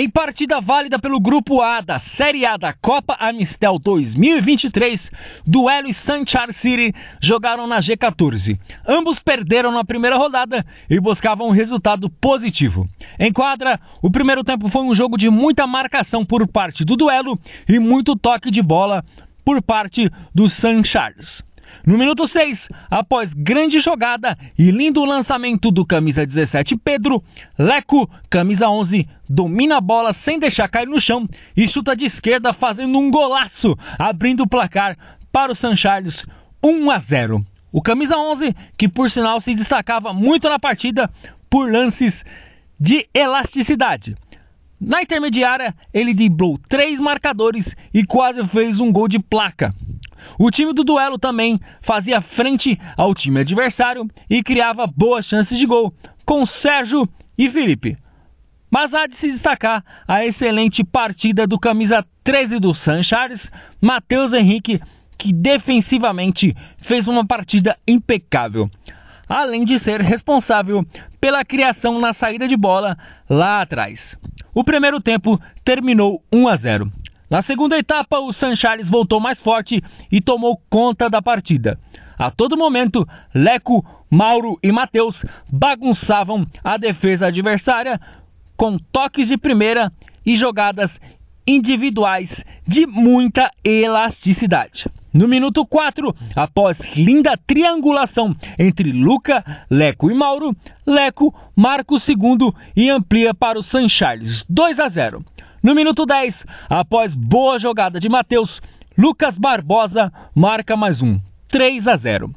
Em partida válida pelo Grupo A da Série A da Copa Amistel 2023, Duelo e Sunshine City jogaram na G14. Ambos perderam na primeira rodada e buscavam um resultado positivo. Em quadra, o primeiro tempo foi um jogo de muita marcação por parte do Duelo e muito toque de bola por parte do Sun Charles. No minuto 6, após grande jogada e lindo lançamento do camisa 17 Pedro, Leco, camisa 11, domina a bola sem deixar cair no chão e chuta de esquerda fazendo um golaço, abrindo o placar para o San Charles 1 a 0. O camisa 11, que por sinal se destacava muito na partida por lances de elasticidade. Na intermediária, ele driblou três marcadores e quase fez um gol de placa. O time do duelo também fazia frente ao time adversário e criava boas chances de gol com Sérgio e Felipe. Mas há de se destacar a excelente partida do camisa 13 do Sanchares, Matheus Henrique, que defensivamente fez uma partida impecável, além de ser responsável pela criação na saída de bola lá atrás. O primeiro tempo terminou 1 a 0. Na segunda etapa, o San Charles voltou mais forte e tomou conta da partida. A todo momento, Leco, Mauro e Matheus bagunçavam a defesa adversária com toques de primeira e jogadas individuais de muita elasticidade. No minuto 4, após linda triangulação entre Luca, Leco e Mauro, Leco marca o segundo e amplia para o San Charles 2 a 0. No minuto 10, após boa jogada de Matheus, Lucas Barbosa marca mais um, 3 a 0.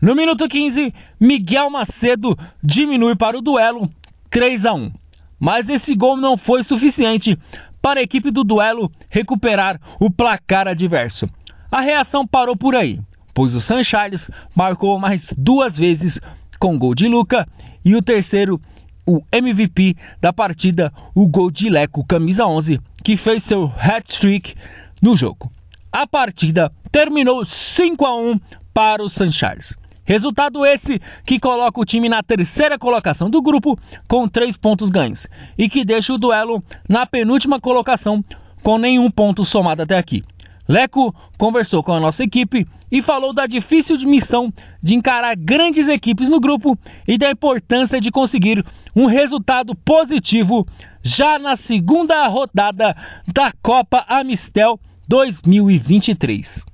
No minuto 15, Miguel Macedo diminui para o duelo, 3 a 1. Mas esse gol não foi suficiente para a equipe do duelo recuperar o placar adverso. A reação parou por aí, pois o San Charles marcou mais duas vezes com gol de Luca e o terceiro o MVP da partida, o gol de Leco, camisa 11, que fez seu hat-trick no jogo. A partida terminou 5 a 1 para o San Charles. Resultado esse que coloca o time na terceira colocação do grupo com 3 pontos ganhos e que deixa o duelo na penúltima colocação com nenhum ponto somado até aqui. Leco conversou com a nossa equipe e falou da difícil missão de encarar grandes equipes no grupo e da importância de conseguir um resultado positivo já na segunda rodada da Copa Amistel 2023.